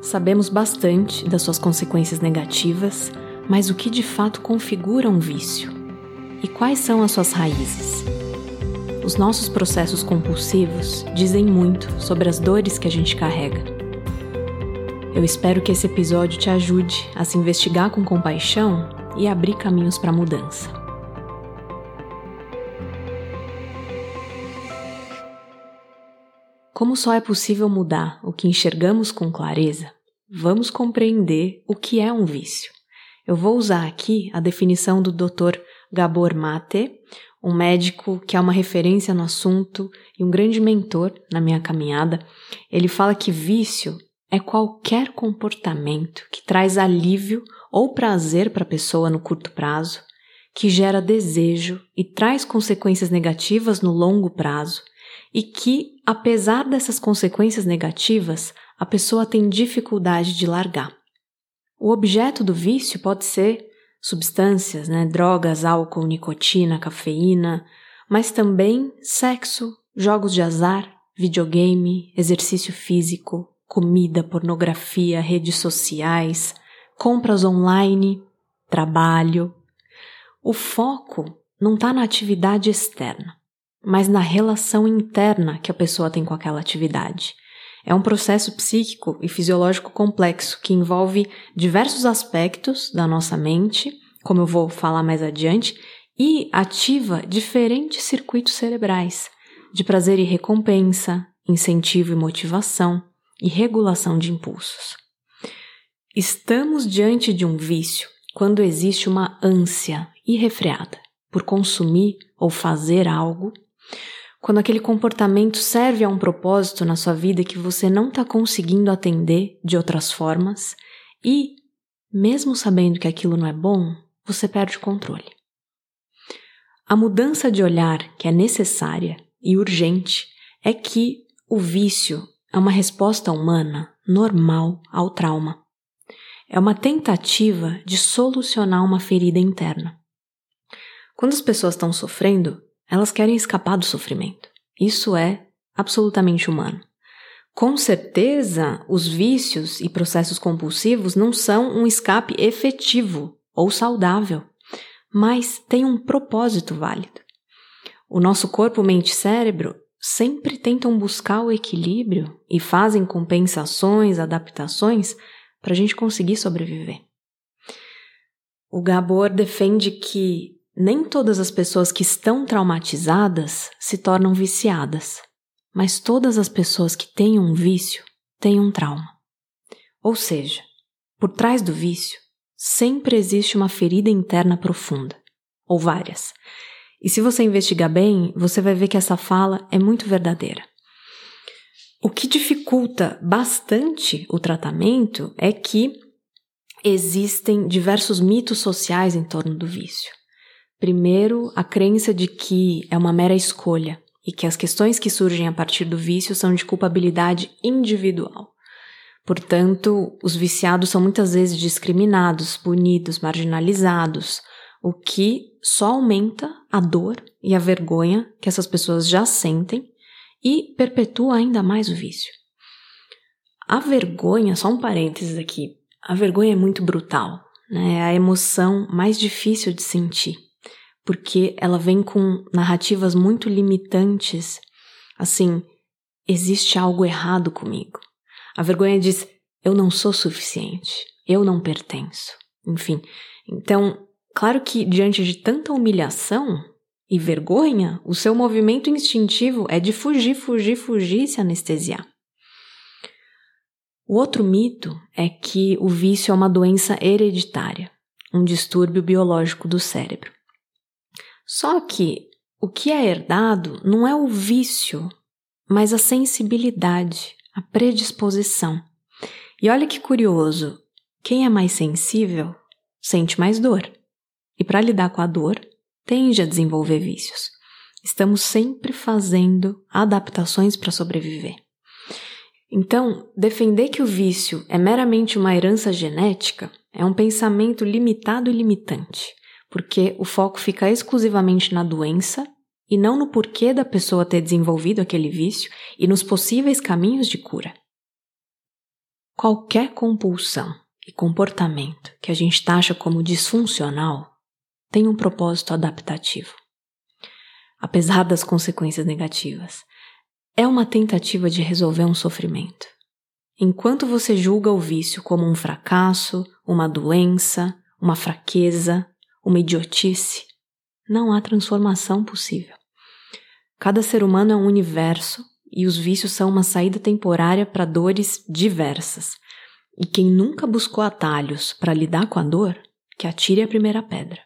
Sabemos bastante das suas consequências negativas, mas o que de fato configura um vício? E quais são as suas raízes? Os nossos processos compulsivos dizem muito sobre as dores que a gente carrega. Eu espero que esse episódio te ajude a se investigar com compaixão e abrir caminhos para a mudança. Como só é possível mudar o que enxergamos com clareza, vamos compreender o que é um vício. Eu vou usar aqui a definição do Dr. Gabor Mate, um médico que é uma referência no assunto e um grande mentor na minha caminhada. Ele fala que vício é qualquer comportamento que traz alívio ou prazer para a pessoa no curto prazo, que gera desejo e traz consequências negativas no longo prazo e que, apesar dessas consequências negativas, a pessoa tem dificuldade de largar. O objeto do vício pode ser substâncias, né, drogas, álcool, nicotina, cafeína, mas também sexo, jogos de azar, videogame, exercício físico, comida, pornografia, redes sociais, compras online, trabalho. O foco não está na atividade externa mas na relação interna que a pessoa tem com aquela atividade. É um processo psíquico e fisiológico complexo que envolve diversos aspectos da nossa mente, como eu vou falar mais adiante, e ativa diferentes circuitos cerebrais de prazer e recompensa, incentivo e motivação e regulação de impulsos. Estamos diante de um vício quando existe uma ânsia irrefreada por consumir ou fazer algo quando aquele comportamento serve a um propósito na sua vida que você não está conseguindo atender de outras formas e, mesmo sabendo que aquilo não é bom, você perde o controle. A mudança de olhar que é necessária e urgente é que o vício é uma resposta humana normal ao trauma. É uma tentativa de solucionar uma ferida interna. Quando as pessoas estão sofrendo, elas querem escapar do sofrimento. Isso é absolutamente humano. Com certeza, os vícios e processos compulsivos não são um escape efetivo ou saudável, mas têm um propósito válido. O nosso corpo, mente e cérebro sempre tentam buscar o equilíbrio e fazem compensações, adaptações para a gente conseguir sobreviver. O Gabor defende que nem todas as pessoas que estão traumatizadas se tornam viciadas, mas todas as pessoas que têm um vício têm um trauma. Ou seja, por trás do vício sempre existe uma ferida interna profunda, ou várias. E se você investigar bem, você vai ver que essa fala é muito verdadeira. O que dificulta bastante o tratamento é que existem diversos mitos sociais em torno do vício. Primeiro, a crença de que é uma mera escolha e que as questões que surgem a partir do vício são de culpabilidade individual. Portanto, os viciados são muitas vezes discriminados, punidos, marginalizados, o que só aumenta a dor e a vergonha que essas pessoas já sentem e perpetua ainda mais o vício. A vergonha, só um parênteses aqui, a vergonha é muito brutal, né? é a emoção mais difícil de sentir porque ela vem com narrativas muito limitantes, assim, existe algo errado comigo. A vergonha diz, eu não sou suficiente, eu não pertenço. Enfim, então, claro que diante de tanta humilhação e vergonha, o seu movimento instintivo é de fugir, fugir, fugir e se anestesiar. O outro mito é que o vício é uma doença hereditária, um distúrbio biológico do cérebro. Só que o que é herdado não é o vício, mas a sensibilidade, a predisposição. E olha que curioso, quem é mais sensível sente mais dor. E para lidar com a dor, tende a desenvolver vícios. Estamos sempre fazendo adaptações para sobreviver. Então, defender que o vício é meramente uma herança genética é um pensamento limitado e limitante porque o foco fica exclusivamente na doença e não no porquê da pessoa ter desenvolvido aquele vício e nos possíveis caminhos de cura. Qualquer compulsão e comportamento que a gente taxa como disfuncional tem um propósito adaptativo. Apesar das consequências negativas, é uma tentativa de resolver um sofrimento. Enquanto você julga o vício como um fracasso, uma doença, uma fraqueza, uma idiotice, não há transformação possível. Cada ser humano é um universo e os vícios são uma saída temporária para dores diversas. E quem nunca buscou atalhos para lidar com a dor, que atire a primeira pedra.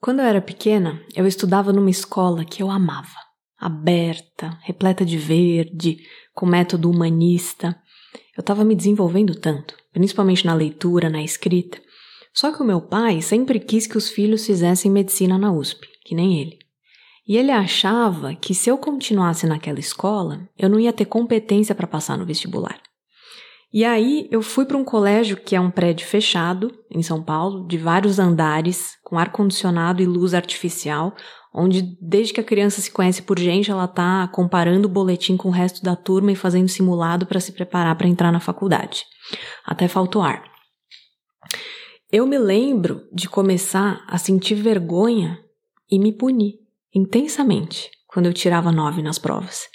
Quando eu era pequena, eu estudava numa escola que eu amava. Aberta, repleta de verde, com método humanista. Eu estava me desenvolvendo tanto, principalmente na leitura, na escrita. Só que o meu pai sempre quis que os filhos fizessem medicina na USP, que nem ele. E ele achava que se eu continuasse naquela escola, eu não ia ter competência para passar no vestibular. E aí eu fui para um colégio que é um prédio fechado em São Paulo, de vários andares, com ar condicionado e luz artificial, onde desde que a criança se conhece por gente, ela tá comparando o boletim com o resto da turma e fazendo simulado para se preparar para entrar na faculdade. Até faltou ar. Eu me lembro de começar a sentir vergonha e me punir intensamente quando eu tirava nove nas provas.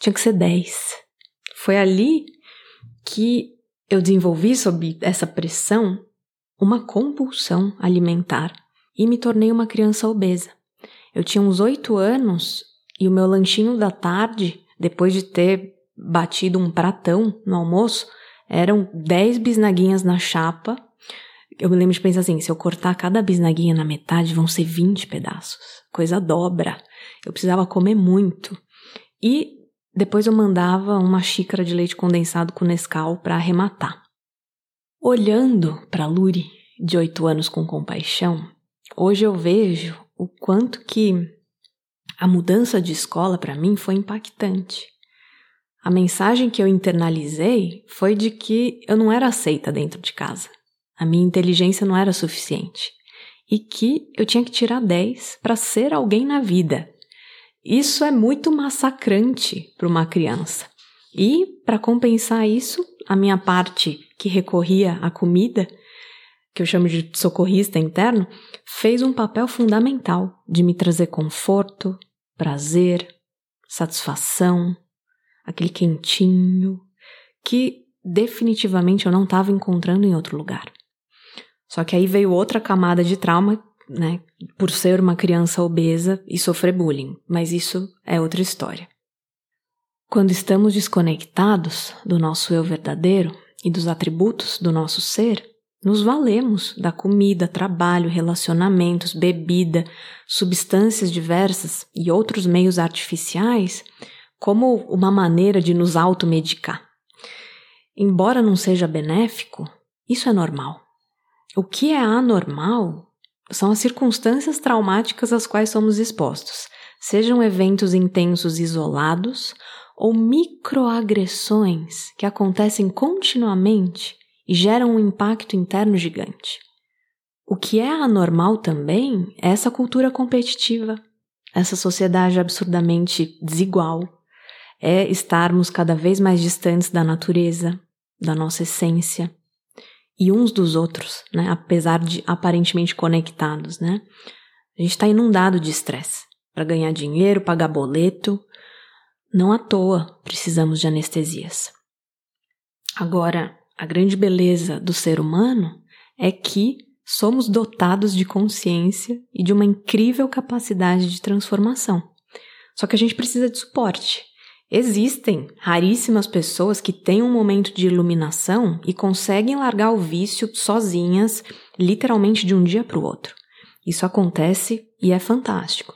Tinha que ser dez. Foi ali que eu desenvolvi sob essa pressão uma compulsão alimentar e me tornei uma criança obesa. Eu tinha uns oito anos e o meu lanchinho da tarde, depois de ter batido um pratão no almoço, eram dez bisnaguinhas na chapa eu me lembro de pensar assim: se eu cortar cada bisnaguinha na metade, vão ser 20 pedaços. Coisa dobra. Eu precisava comer muito. E depois eu mandava uma xícara de leite condensado com Nescau para arrematar. Olhando para Luri, de oito anos com compaixão, hoje eu vejo o quanto que a mudança de escola para mim foi impactante. A mensagem que eu internalizei foi de que eu não era aceita dentro de casa a minha inteligência não era suficiente e que eu tinha que tirar 10 para ser alguém na vida. Isso é muito massacrante para uma criança. E, para compensar isso, a minha parte que recorria à comida, que eu chamo de socorrista interno, fez um papel fundamental de me trazer conforto, prazer, satisfação, aquele quentinho, que definitivamente eu não estava encontrando em outro lugar. Só que aí veio outra camada de trauma, né, por ser uma criança obesa e sofrer bullying, mas isso é outra história. Quando estamos desconectados do nosso eu verdadeiro e dos atributos do nosso ser, nos valemos da comida, trabalho, relacionamentos, bebida, substâncias diversas e outros meios artificiais como uma maneira de nos automedicar. Embora não seja benéfico, isso é normal. O que é anormal são as circunstâncias traumáticas às quais somos expostos, sejam eventos intensos isolados ou microagressões que acontecem continuamente e geram um impacto interno gigante. O que é anormal também é essa cultura competitiva, essa sociedade absurdamente desigual, é estarmos cada vez mais distantes da natureza, da nossa essência, e uns dos outros, né? Apesar de aparentemente conectados, né? A gente está inundado de estresse para ganhar dinheiro, pagar boleto. Não à toa precisamos de anestesias. Agora, a grande beleza do ser humano é que somos dotados de consciência e de uma incrível capacidade de transformação. Só que a gente precisa de suporte. Existem raríssimas pessoas que têm um momento de iluminação e conseguem largar o vício sozinhas, literalmente de um dia para o outro. Isso acontece e é fantástico.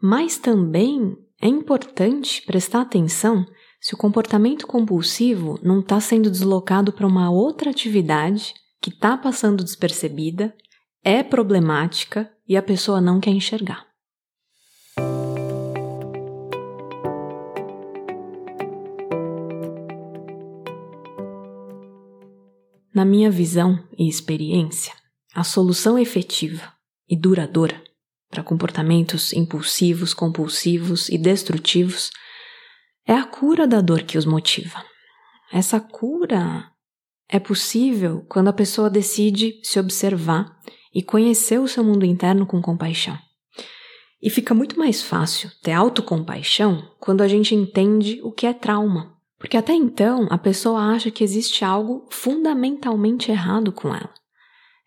Mas também é importante prestar atenção se o comportamento compulsivo não está sendo deslocado para uma outra atividade que está passando despercebida, é problemática e a pessoa não quer enxergar. Na minha visão e experiência, a solução efetiva e duradoura para comportamentos impulsivos, compulsivos e destrutivos, é a cura da dor que os motiva. Essa cura é possível quando a pessoa decide se observar e conhecer o seu mundo interno com compaixão. E fica muito mais fácil ter autocompaixão quando a gente entende o que é trauma. Porque até então a pessoa acha que existe algo fundamentalmente errado com ela.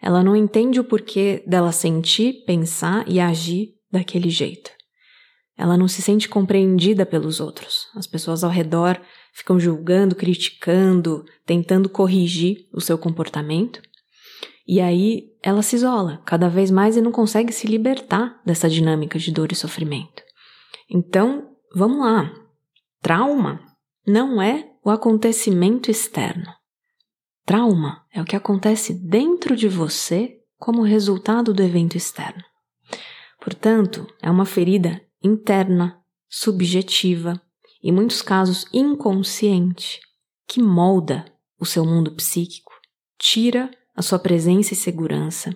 Ela não entende o porquê dela sentir, pensar e agir daquele jeito. Ela não se sente compreendida pelos outros. As pessoas ao redor ficam julgando, criticando, tentando corrigir o seu comportamento. E aí ela se isola cada vez mais e não consegue se libertar dessa dinâmica de dor e sofrimento. Então, vamos lá. Trauma não é o acontecimento externo. Trauma é o que acontece dentro de você como resultado do evento externo. Portanto, é uma ferida interna, subjetiva, em muitos casos inconsciente, que molda o seu mundo psíquico, tira a sua presença e segurança,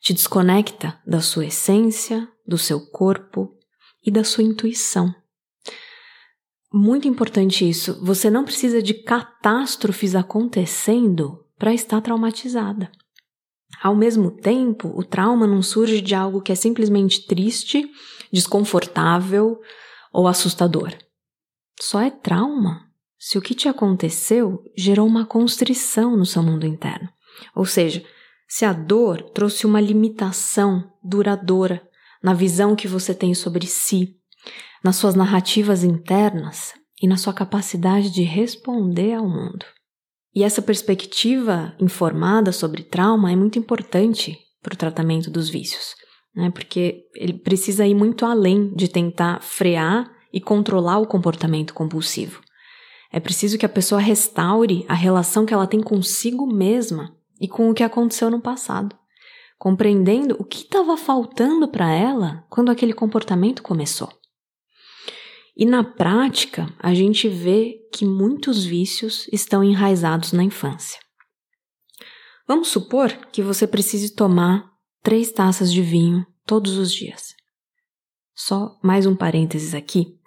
te desconecta da sua essência, do seu corpo e da sua intuição. Muito importante isso, você não precisa de catástrofes acontecendo para estar traumatizada. Ao mesmo tempo, o trauma não surge de algo que é simplesmente triste, desconfortável ou assustador. Só é trauma se o que te aconteceu gerou uma constrição no seu mundo interno. Ou seja, se a dor trouxe uma limitação duradoura na visão que você tem sobre si, nas suas narrativas internas e na sua capacidade de responder ao mundo. E essa perspectiva informada sobre trauma é muito importante para o tratamento dos vícios, né? porque ele precisa ir muito além de tentar frear e controlar o comportamento compulsivo. É preciso que a pessoa restaure a relação que ela tem consigo mesma e com o que aconteceu no passado, compreendendo o que estava faltando para ela quando aquele comportamento começou. E na prática, a gente vê que muitos vícios estão enraizados na infância. Vamos supor que você precise tomar três taças de vinho todos os dias. Só mais um parênteses aqui.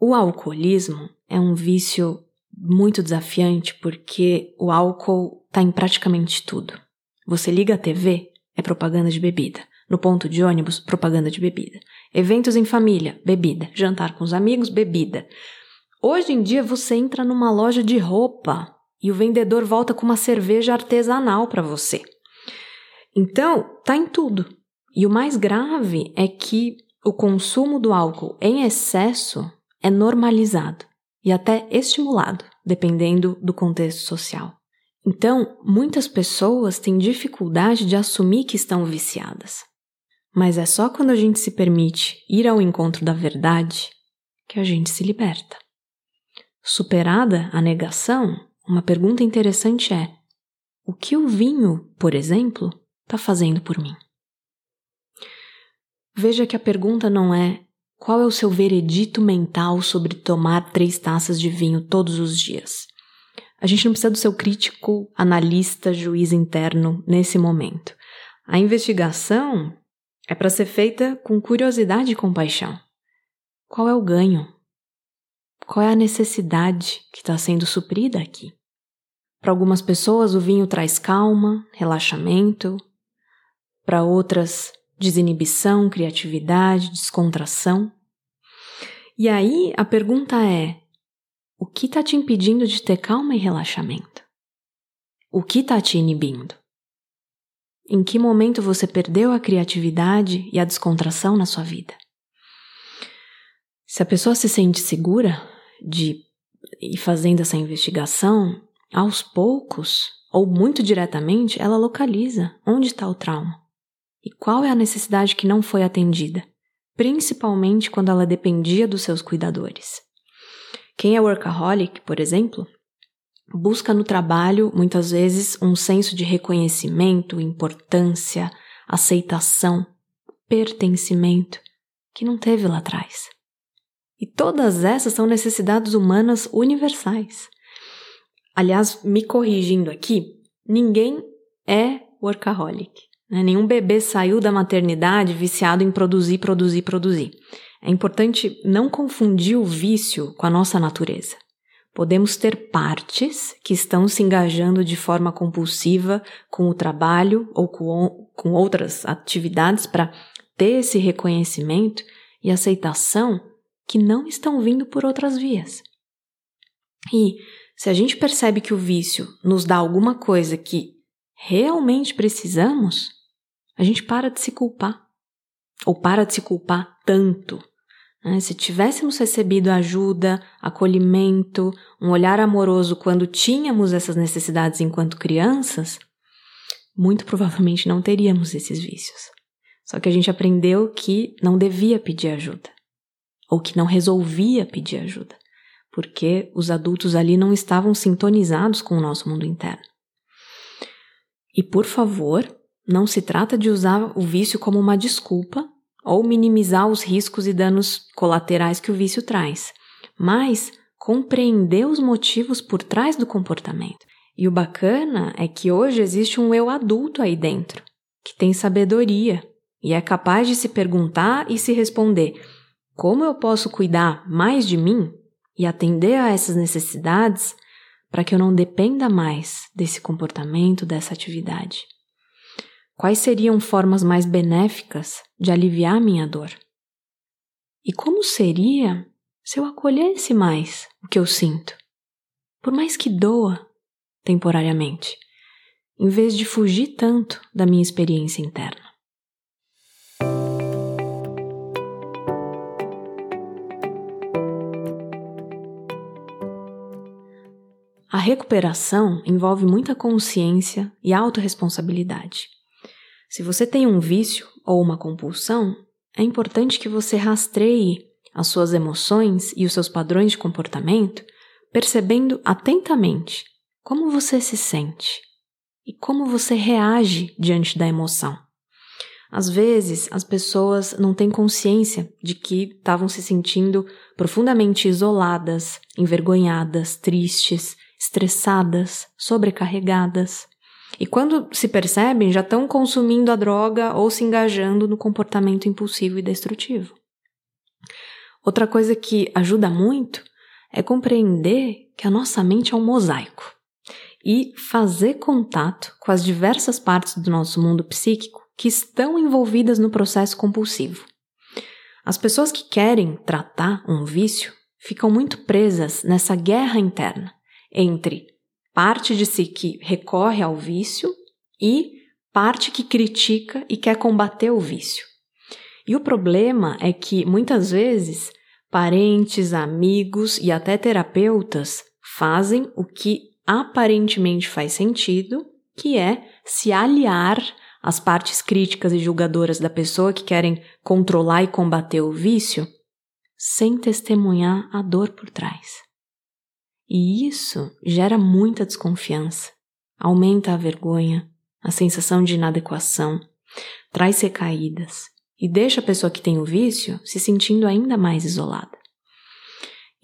O alcoolismo é um vício muito desafiante porque o álcool está em praticamente tudo. Você liga a TV, é propaganda de bebida. No ponto de ônibus, propaganda de bebida. Eventos em família, bebida. Jantar com os amigos, bebida. Hoje em dia você entra numa loja de roupa e o vendedor volta com uma cerveja artesanal para você. Então, tá em tudo. E o mais grave é que o consumo do álcool em excesso é normalizado e até estimulado, dependendo do contexto social. Então, muitas pessoas têm dificuldade de assumir que estão viciadas. Mas é só quando a gente se permite ir ao encontro da verdade que a gente se liberta. Superada a negação, uma pergunta interessante é: o que o vinho, por exemplo, está fazendo por mim? Veja que a pergunta não é qual é o seu veredito mental sobre tomar três taças de vinho todos os dias? A gente não precisa do seu crítico, analista, juiz interno nesse momento. A investigação é para ser feita com curiosidade e compaixão. Qual é o ganho? Qual é a necessidade que está sendo suprida aqui? Para algumas pessoas, o vinho traz calma, relaxamento. Para outras, desinibição, criatividade, descontração. E aí a pergunta é: o que está te impedindo de ter calma e relaxamento? O que está te inibindo? Em que momento você perdeu a criatividade e a descontração na sua vida? Se a pessoa se sente segura de ir fazendo essa investigação, aos poucos, ou muito diretamente, ela localiza onde está o trauma. E qual é a necessidade que não foi atendida, principalmente quando ela dependia dos seus cuidadores? Quem é workaholic, por exemplo, busca no trabalho muitas vezes um senso de reconhecimento, importância, aceitação, pertencimento que não teve lá atrás. E todas essas são necessidades humanas universais. Aliás, me corrigindo aqui, ninguém é workaholic. Né? Nenhum bebê saiu da maternidade viciado em produzir, produzir, produzir. É importante não confundir o vício com a nossa natureza. Podemos ter partes que estão se engajando de forma compulsiva com o trabalho ou com, com outras atividades para ter esse reconhecimento e aceitação que não estão vindo por outras vias. E se a gente percebe que o vício nos dá alguma coisa que realmente precisamos, a gente para de se culpar. Ou para de se culpar tanto. Né? Se tivéssemos recebido ajuda, acolhimento, um olhar amoroso quando tínhamos essas necessidades enquanto crianças, muito provavelmente não teríamos esses vícios. Só que a gente aprendeu que não devia pedir ajuda, ou que não resolvia pedir ajuda porque os adultos ali não estavam sintonizados com o nosso mundo interno. E por favor, não se trata de usar o vício como uma desculpa ou minimizar os riscos e danos colaterais que o vício traz, mas compreender os motivos por trás do comportamento. E o bacana é que hoje existe um eu adulto aí dentro, que tem sabedoria e é capaz de se perguntar e se responder: como eu posso cuidar mais de mim e atender a essas necessidades para que eu não dependa mais desse comportamento, dessa atividade? Quais seriam formas mais benéficas de aliviar minha dor? E como seria se eu acolhesse mais o que eu sinto, por mais que doa temporariamente, em vez de fugir tanto da minha experiência interna? A recuperação envolve muita consciência e autorresponsabilidade. Se você tem um vício ou uma compulsão, é importante que você rastreie as suas emoções e os seus padrões de comportamento, percebendo atentamente como você se sente e como você reage diante da emoção. Às vezes, as pessoas não têm consciência de que estavam se sentindo profundamente isoladas, envergonhadas, tristes, estressadas, sobrecarregadas. E quando se percebem, já estão consumindo a droga ou se engajando no comportamento impulsivo e destrutivo. Outra coisa que ajuda muito é compreender que a nossa mente é um mosaico e fazer contato com as diversas partes do nosso mundo psíquico que estão envolvidas no processo compulsivo. As pessoas que querem tratar um vício ficam muito presas nessa guerra interna entre parte de si que recorre ao vício e parte que critica e quer combater o vício. E o problema é que muitas vezes parentes, amigos e até terapeutas fazem o que aparentemente faz sentido, que é se aliar às partes críticas e julgadoras da pessoa que querem controlar e combater o vício, sem testemunhar a dor por trás. E isso gera muita desconfiança, aumenta a vergonha, a sensação de inadequação, traz recaídas e deixa a pessoa que tem o vício se sentindo ainda mais isolada.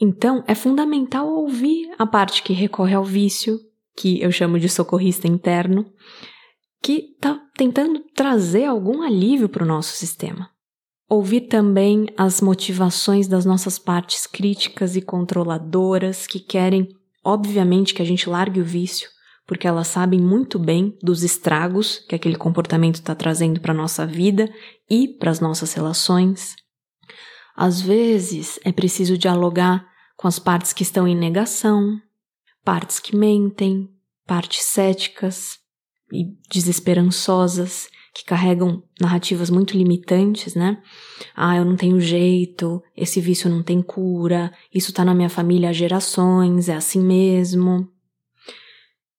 Então, é fundamental ouvir a parte que recorre ao vício, que eu chamo de socorrista interno, que está tentando trazer algum alívio para o nosso sistema. Ouvir também as motivações das nossas partes críticas e controladoras que querem, obviamente, que a gente largue o vício, porque elas sabem muito bem dos estragos que aquele comportamento está trazendo para a nossa vida e para as nossas relações. Às vezes é preciso dialogar com as partes que estão em negação, partes que mentem, partes céticas e desesperançosas que carregam narrativas muito limitantes, né? Ah, eu não tenho jeito, esse vício não tem cura, isso tá na minha família há gerações, é assim mesmo.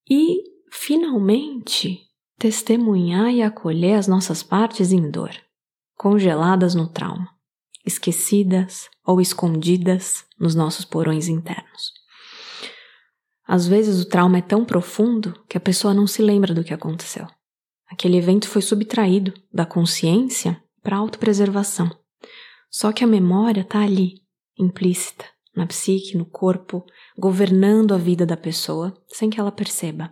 E, finalmente, testemunhar e acolher as nossas partes em dor, congeladas no trauma, esquecidas ou escondidas nos nossos porões internos. Às vezes o trauma é tão profundo que a pessoa não se lembra do que aconteceu. Aquele evento foi subtraído da consciência para a autopreservação. Só que a memória está ali, implícita, na psique, no corpo, governando a vida da pessoa sem que ela perceba.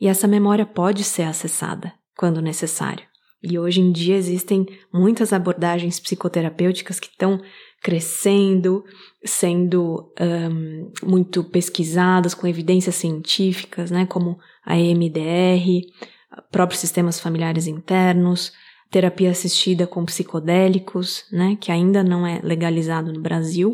E essa memória pode ser acessada quando necessário. E hoje em dia existem muitas abordagens psicoterapêuticas que estão crescendo, sendo um, muito pesquisadas com evidências científicas, né, como a EMDR, próprios sistemas familiares internos, terapia assistida com psicodélicos, né, que ainda não é legalizado no Brasil,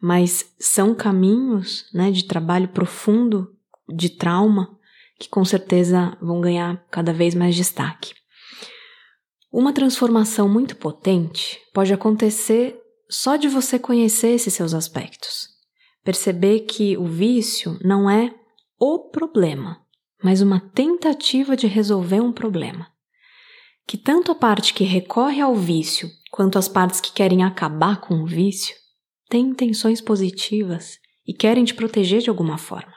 mas são caminhos, né, de trabalho profundo de trauma que com certeza vão ganhar cada vez mais destaque. Uma transformação muito potente pode acontecer só de você conhecer esses seus aspectos. Perceber que o vício não é o problema, mas uma tentativa de resolver um problema. Que tanto a parte que recorre ao vício quanto as partes que querem acabar com o vício têm intenções positivas e querem te proteger de alguma forma.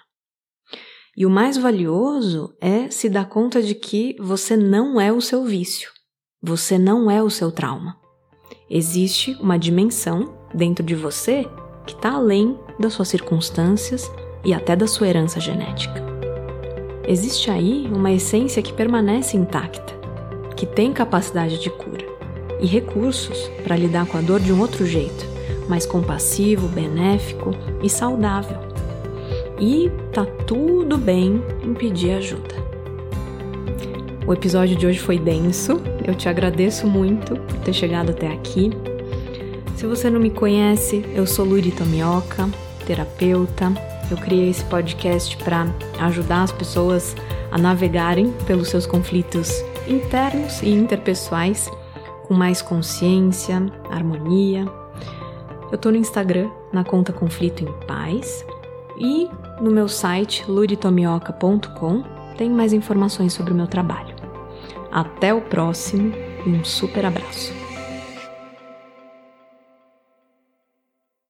E o mais valioso é se dar conta de que você não é o seu vício, você não é o seu trauma. Existe uma dimensão dentro de você que está além das suas circunstâncias e até da sua herança genética. Existe aí uma essência que permanece intacta, que tem capacidade de cura e recursos para lidar com a dor de um outro jeito, mais compassivo, benéfico e saudável. E tá tudo bem em pedir ajuda. O episódio de hoje foi denso, eu te agradeço muito por ter chegado até aqui. Se você não me conhece, eu sou Luri Tomioka, terapeuta. Eu criei esse podcast para ajudar as pessoas a navegarem pelos seus conflitos internos e interpessoais com mais consciência, harmonia. Eu tô no Instagram, na conta Conflito em Paz, e no meu site luritomioka.com tem mais informações sobre o meu trabalho. Até o próximo e um super abraço.